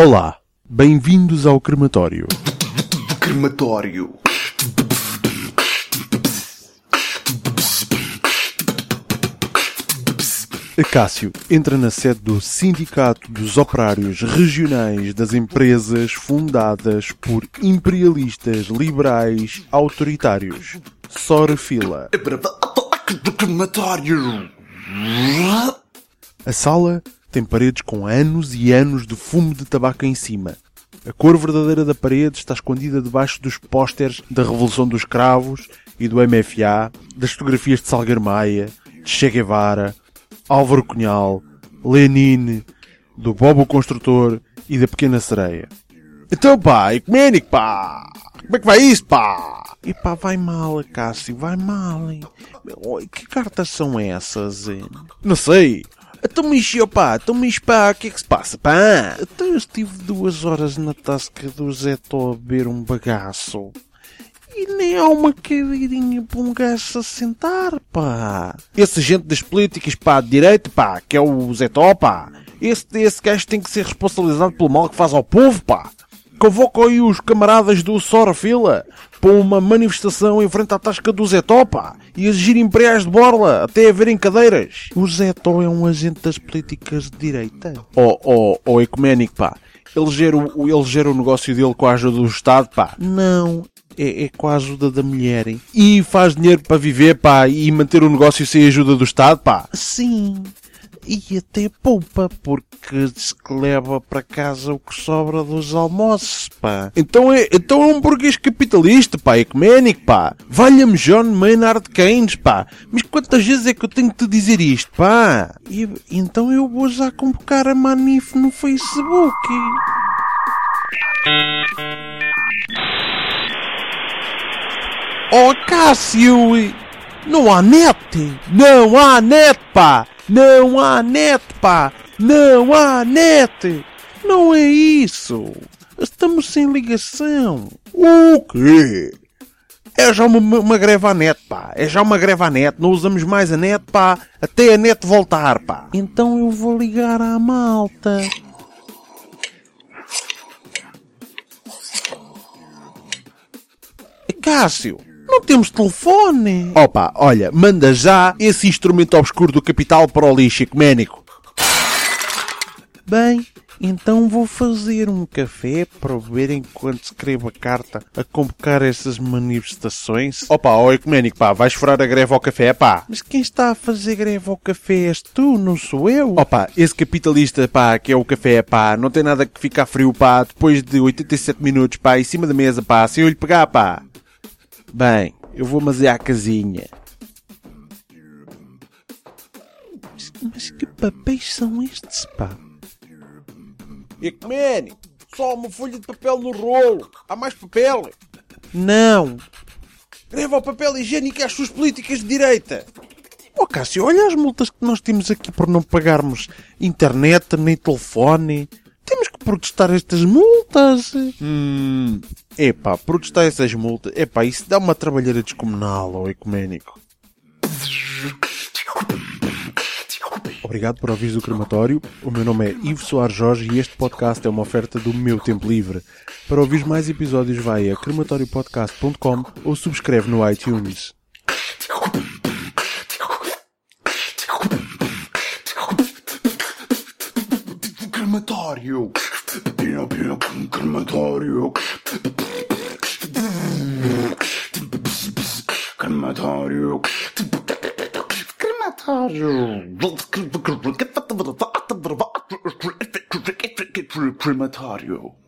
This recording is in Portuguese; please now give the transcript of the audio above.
Olá, bem-vindos ao crematório. Crematório. Acácio entra na sede do Sindicato dos Operários Regionais das Empresas fundadas por imperialistas liberais autoritários. Sora fila. Crematório. A sala tem paredes com anos e anos de fumo de tabaco em cima. A cor verdadeira da parede está escondida debaixo dos pósteres da Revolução dos Cravos e do MFA, das fotografias de Salgueiro Maia, de Che Guevara, Álvaro Cunhal, Lenin, do Bobo Construtor e da Pequena Sereia. Então pá, ecuménico pá! Como é que vai isso pá? E pá, vai mal, Cássio, vai mal. Hein? Que cartas são essas? hein? Não sei. Então encheu pá, então enche, pá, o que é que se passa pá? Então eu estive duas horas na tasca do Zé Tó a beber um bagaço. E nem há uma cadeirinha para um gajo a sentar, pá. Esse agente das políticas, pá, de direito, pá, que é o Zé Tó, pá. Esse, esse gajo tem que ser responsabilizado pelo mal que faz ao povo, pá. Convoco aí os camaradas do Sora Fila para uma manifestação em frente à tasca do Zé Tó, pá. E exigir imperiais de borla até haverem cadeiras. O Zé Tó é um agente das políticas de direita. Ó, ó, ó, ecuménico, pá. Ele gera, o, ele gera o negócio dele com a ajuda do Estado, pá. Não, é, é com a ajuda da mulher. hein? E faz dinheiro para viver, pá, e manter o negócio sem a ajuda do Estado, pá. Sim. E até poupa, porque que leva para casa o que sobra dos almoços, pá. Então é, então é um burguês capitalista, pá, ecuménico, pá. Valha-me John Maynard Keynes, pá. Mas quantas vezes é que eu tenho que te dizer isto, pá? E, então eu vou já convocar a Manif no Facebook. Oh, Cássio! Não há net! Não há net, pá! Não há net, pá! Não há net! Não é isso! Estamos sem ligação! O quê? É já uma, uma greve à net, pá! É já uma greve à net! Não usamos mais a net, pá! Até a net voltar, pá! Então eu vou ligar à malta! Cássio, não temos telefone. Opa, olha, manda já esse instrumento obscuro do capital para o lixo ecuménico. Bem, então vou fazer um café para beber enquanto escrevo a carta a convocar essas manifestações. Opa, ó ecuménico, pá, vais furar a greve ao café, pá. Mas quem está a fazer greve ao café és tu, não sou eu. Opa, esse capitalista, pá, que é o café, pá, não tem nada que ficar frio, pá, depois de 87 minutos, pá, em cima da mesa, pá, sem eu lhe pegar, pá. Bem, eu vou é à casinha. Mas que papéis são estes, pá? Ecuménico, só uma folha de papel no rolo. Há mais papel? Não. Greve ao papel higiênico e às suas políticas de direita. Oh, Cássio, olha as multas que nós temos aqui por não pagarmos internet nem telefone. Protestar estas multas. Hum. Epá, protestar essas multas. Epá, isso dá uma trabalheira descomunal ao ecuménico. Obrigado por ouvir o crematório. O meu nome é Ivo Soares Jorge e este podcast é uma oferta do meu tempo livre. Para ouvir mais episódios vai a crematoriopodcast.com ou subscreve no iTunes. Crematório. Pina, pina, crematório. Crematório. Crematório. Crematório.